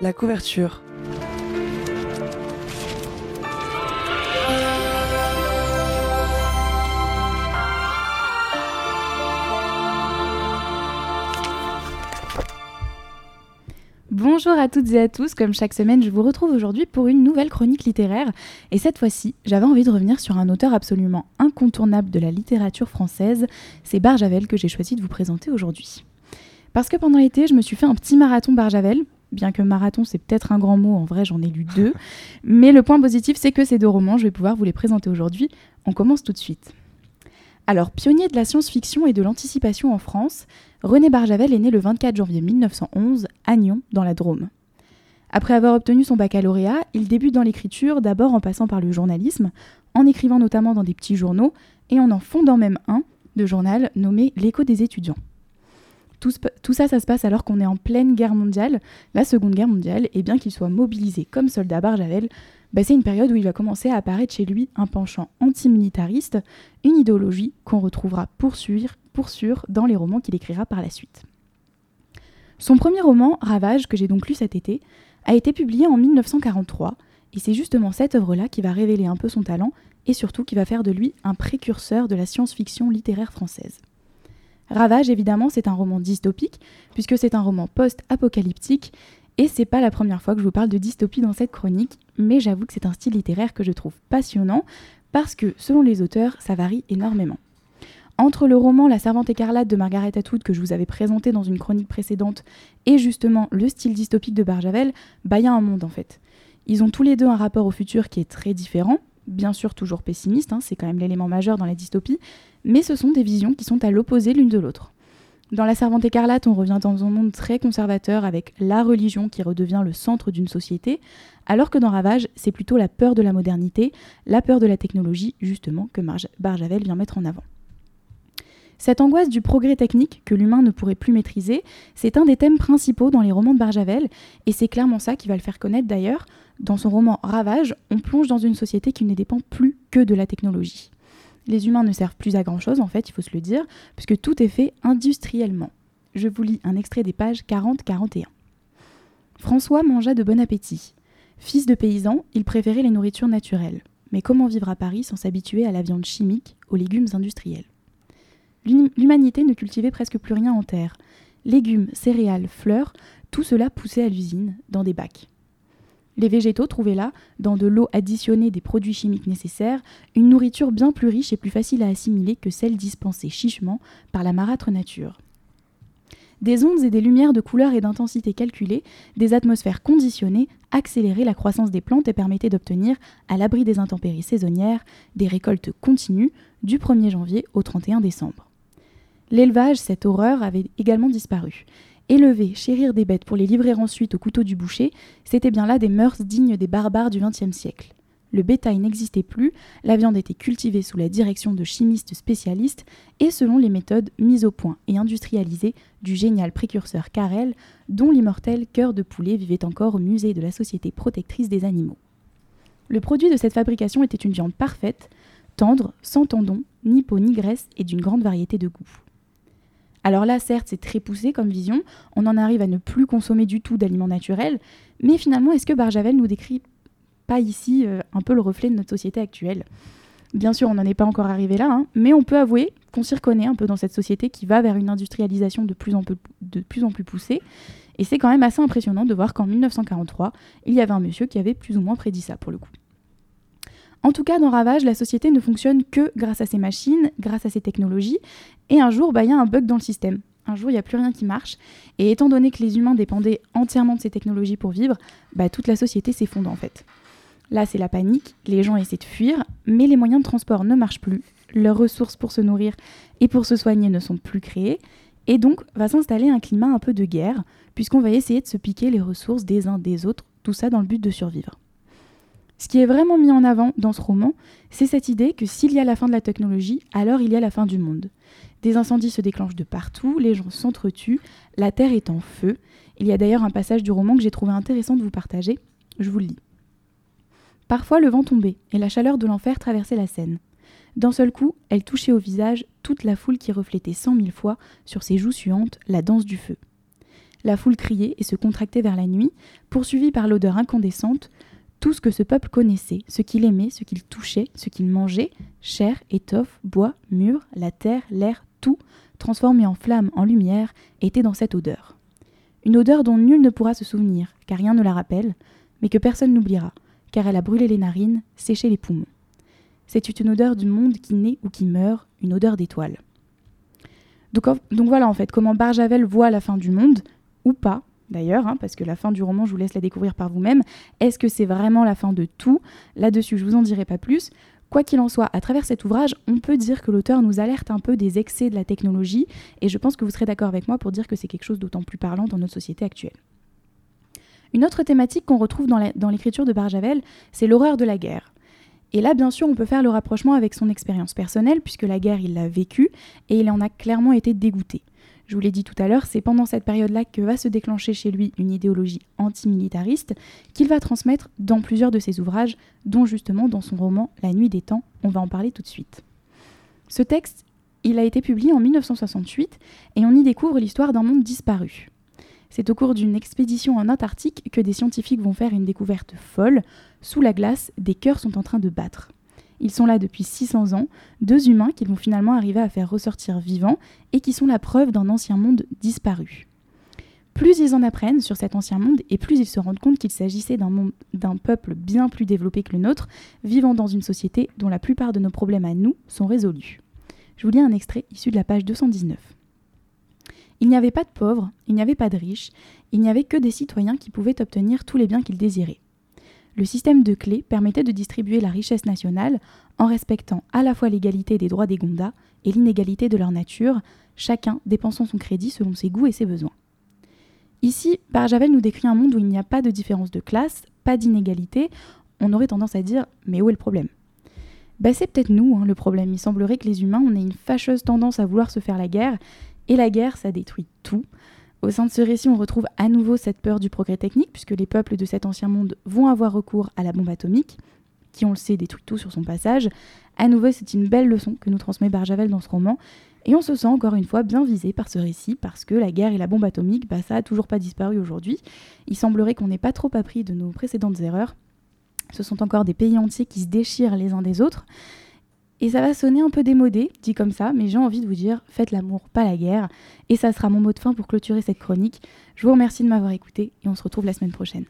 La couverture. Bonjour à toutes et à tous, comme chaque semaine je vous retrouve aujourd'hui pour une nouvelle chronique littéraire et cette fois-ci j'avais envie de revenir sur un auteur absolument incontournable de la littérature française, c'est Barjavel que j'ai choisi de vous présenter aujourd'hui. Parce que pendant l'été je me suis fait un petit marathon Barjavel, bien que marathon c'est peut-être un grand mot, en vrai j'en ai lu deux, mais le point positif c'est que ces deux romans je vais pouvoir vous les présenter aujourd'hui, on commence tout de suite. Alors, pionnier de la science-fiction et de l'anticipation en France, René Barjavel est né le 24 janvier 1911 à Nyon, dans la Drôme. Après avoir obtenu son baccalauréat, il débute dans l'écriture, d'abord en passant par le journalisme, en écrivant notamment dans des petits journaux et en en fondant même un de journal nommé L'écho des étudiants. Tout, ça, ça se passe alors qu'on est en pleine guerre mondiale, la Seconde Guerre mondiale, et bien qu'il soit mobilisé comme soldat Barjavel, bah, c'est une période où il va commencer à apparaître chez lui un penchant antimilitariste, une idéologie qu'on retrouvera pour sûr, pour sûr dans les romans qu'il écrira par la suite. Son premier roman, Ravage, que j'ai donc lu cet été, a été publié en 1943, et c'est justement cette œuvre-là qui va révéler un peu son talent et surtout qui va faire de lui un précurseur de la science-fiction littéraire française. Ravage, évidemment, c'est un roman dystopique, puisque c'est un roman post-apocalyptique et c'est pas la première fois que je vous parle de dystopie dans cette chronique, mais j'avoue que c'est un style littéraire que je trouve passionnant parce que, selon les auteurs, ça varie énormément. Entre le roman La Servante écarlate de Margaret Atwood que je vous avais présenté dans une chronique précédente et justement le style dystopique de Barjavel, bah y a un monde en fait. Ils ont tous les deux un rapport au futur qui est très différent, bien sûr toujours pessimiste, hein, c'est quand même l'élément majeur dans la dystopie, mais ce sont des visions qui sont à l'opposé l'une de l'autre. Dans La Servante écarlate, on revient dans un monde très conservateur avec la religion qui redevient le centre d'une société, alors que dans Ravage, c'est plutôt la peur de la modernité, la peur de la technologie, justement, que Barjavel vient mettre en avant. Cette angoisse du progrès technique que l'humain ne pourrait plus maîtriser, c'est un des thèmes principaux dans les romans de Barjavel, et c'est clairement ça qui va le faire connaître d'ailleurs. Dans son roman Ravage, on plonge dans une société qui ne dépend plus que de la technologie les humains ne servent plus à grand-chose, en fait, il faut se le dire, puisque tout est fait industriellement. Je vous lis un extrait des pages 40-41. François mangea de bon appétit. Fils de paysan, il préférait les nourritures naturelles. Mais comment vivre à Paris sans s'habituer à la viande chimique, aux légumes industriels? L'humanité ne cultivait presque plus rien en terre. Légumes, céréales, fleurs, tout cela poussait à l'usine, dans des bacs. Les végétaux trouvaient là, dans de l'eau additionnée des produits chimiques nécessaires, une nourriture bien plus riche et plus facile à assimiler que celle dispensée chichement par la marâtre nature. Des ondes et des lumières de couleur et d'intensité calculées, des atmosphères conditionnées accéléraient la croissance des plantes et permettaient d'obtenir, à l'abri des intempéries saisonnières, des récoltes continues du 1er janvier au 31 décembre. L'élevage, cette horreur, avait également disparu, Élever, chérir des bêtes pour les livrer ensuite au couteau du boucher, c'était bien là des mœurs dignes des barbares du XXe siècle. Le bétail n'existait plus, la viande était cultivée sous la direction de chimistes spécialistes et selon les méthodes mises au point et industrialisées du génial précurseur Carrel, dont l'immortel cœur de poulet vivait encore au musée de la Société protectrice des animaux. Le produit de cette fabrication était une viande parfaite, tendre, sans tendons, ni peau ni graisse et d'une grande variété de goûts. Alors là, certes, c'est très poussé comme vision, on en arrive à ne plus consommer du tout d'aliments naturels, mais finalement, est-ce que Barjavel nous décrit pas ici euh, un peu le reflet de notre société actuelle? Bien sûr, on n'en est pas encore arrivé là, hein, mais on peut avouer qu'on s'y reconnaît un peu dans cette société qui va vers une industrialisation de plus en, de plus, en plus poussée. Et c'est quand même assez impressionnant de voir qu'en 1943, il y avait un monsieur qui avait plus ou moins prédit ça pour le coup. En tout cas, dans Ravage, la société ne fonctionne que grâce à ces machines, grâce à ces technologies, et un jour, bah, il y a un bug dans le système. Un jour, il n'y a plus rien qui marche, et étant donné que les humains dépendaient entièrement de ces technologies pour vivre, bah, toute la société s'effondre en fait. Là, c'est la panique, les gens essaient de fuir, mais les moyens de transport ne marchent plus, leurs ressources pour se nourrir et pour se soigner ne sont plus créées, et donc va s'installer un climat un peu de guerre, puisqu'on va essayer de se piquer les ressources des uns des autres, tout ça dans le but de survivre. Ce qui est vraiment mis en avant dans ce roman, c'est cette idée que s'il y a la fin de la technologie, alors il y a la fin du monde. Des incendies se déclenchent de partout, les gens s'entretuent, la terre est en feu. Il y a d'ailleurs un passage du roman que j'ai trouvé intéressant de vous partager. Je vous le lis. Parfois le vent tombait et la chaleur de l'enfer traversait la scène. D'un seul coup, elle touchait au visage toute la foule qui reflétait cent mille fois sur ses joues suantes la danse du feu. La foule criait et se contractait vers la nuit, poursuivie par l'odeur incandescente, tout ce que ce peuple connaissait, ce qu'il aimait, ce qu'il touchait, ce qu'il mangeait, chair, étoffe, bois, mur, la terre, l'air, tout, transformé en flamme, en lumière, était dans cette odeur. Une odeur dont nul ne pourra se souvenir, car rien ne la rappelle, mais que personne n'oubliera, car elle a brûlé les narines, séché les poumons. C'est une odeur du monde qui naît ou qui meurt, une odeur d'étoile. Donc, donc, voilà en fait comment Barjavel voit la fin du monde, ou pas d'ailleurs, hein, parce que la fin du roman, je vous laisse la découvrir par vous-même. Est-ce que c'est vraiment la fin de tout? Là-dessus, je vous en dirai pas plus. Quoi qu'il en soit, à travers cet ouvrage, on peut dire que l'auteur nous alerte un peu des excès de la technologie, et je pense que vous serez d'accord avec moi pour dire que c'est quelque chose d'autant plus parlant dans notre société actuelle. Une autre thématique qu'on retrouve dans l'écriture de Barjavel, c'est l'horreur de la guerre. Et là, bien sûr, on peut faire le rapprochement avec son expérience personnelle, puisque la guerre, il l'a vécue, et il en a clairement été dégoûté. Je vous l'ai dit tout à l'heure, c'est pendant cette période-là que va se déclencher chez lui une idéologie antimilitariste qu'il va transmettre dans plusieurs de ses ouvrages, dont justement dans son roman La nuit des temps. On va en parler tout de suite. Ce texte, il a été publié en 1968 et on y découvre l'histoire d'un monde disparu. C'est au cours d'une expédition en Antarctique que des scientifiques vont faire une découverte folle. Sous la glace, des cœurs sont en train de battre. Ils sont là depuis 600 ans, deux humains qu'ils vont finalement arriver à faire ressortir vivants et qui sont la preuve d'un ancien monde disparu. Plus ils en apprennent sur cet ancien monde et plus ils se rendent compte qu'il s'agissait d'un peuple bien plus développé que le nôtre, vivant dans une société dont la plupart de nos problèmes à nous sont résolus. Je vous lis un extrait issu de la page 219. Il n'y avait pas de pauvres, il n'y avait pas de riches, il n'y avait que des citoyens qui pouvaient obtenir tous les biens qu'ils désiraient. Le système de clés permettait de distribuer la richesse nationale en respectant à la fois l'égalité des droits des Gondas et l'inégalité de leur nature, chacun dépensant son crédit selon ses goûts et ses besoins. Ici, Barjavel nous décrit un monde où il n'y a pas de différence de classe, pas d'inégalité. On aurait tendance à dire mais où est le problème? Bah, C'est peut-être nous hein, le problème. Il semblerait que les humains, on une fâcheuse tendance à vouloir se faire la guerre, et la guerre, ça détruit tout. Au sein de ce récit, on retrouve à nouveau cette peur du progrès technique, puisque les peuples de cet ancien monde vont avoir recours à la bombe atomique, qui, on le sait, détruit tout sur son passage. À nouveau, c'est une belle leçon que nous transmet Barjavel dans ce roman, et on se sent encore une fois bien visé par ce récit, parce que la guerre et la bombe atomique, bah, ça a toujours pas disparu aujourd'hui. Il semblerait qu'on n'ait pas trop appris de nos précédentes erreurs. Ce sont encore des pays entiers qui se déchirent les uns des autres. Et ça va sonner un peu démodé, dit comme ça, mais j'ai envie de vous dire, faites l'amour, pas la guerre. Et ça sera mon mot de fin pour clôturer cette chronique. Je vous remercie de m'avoir écouté et on se retrouve la semaine prochaine.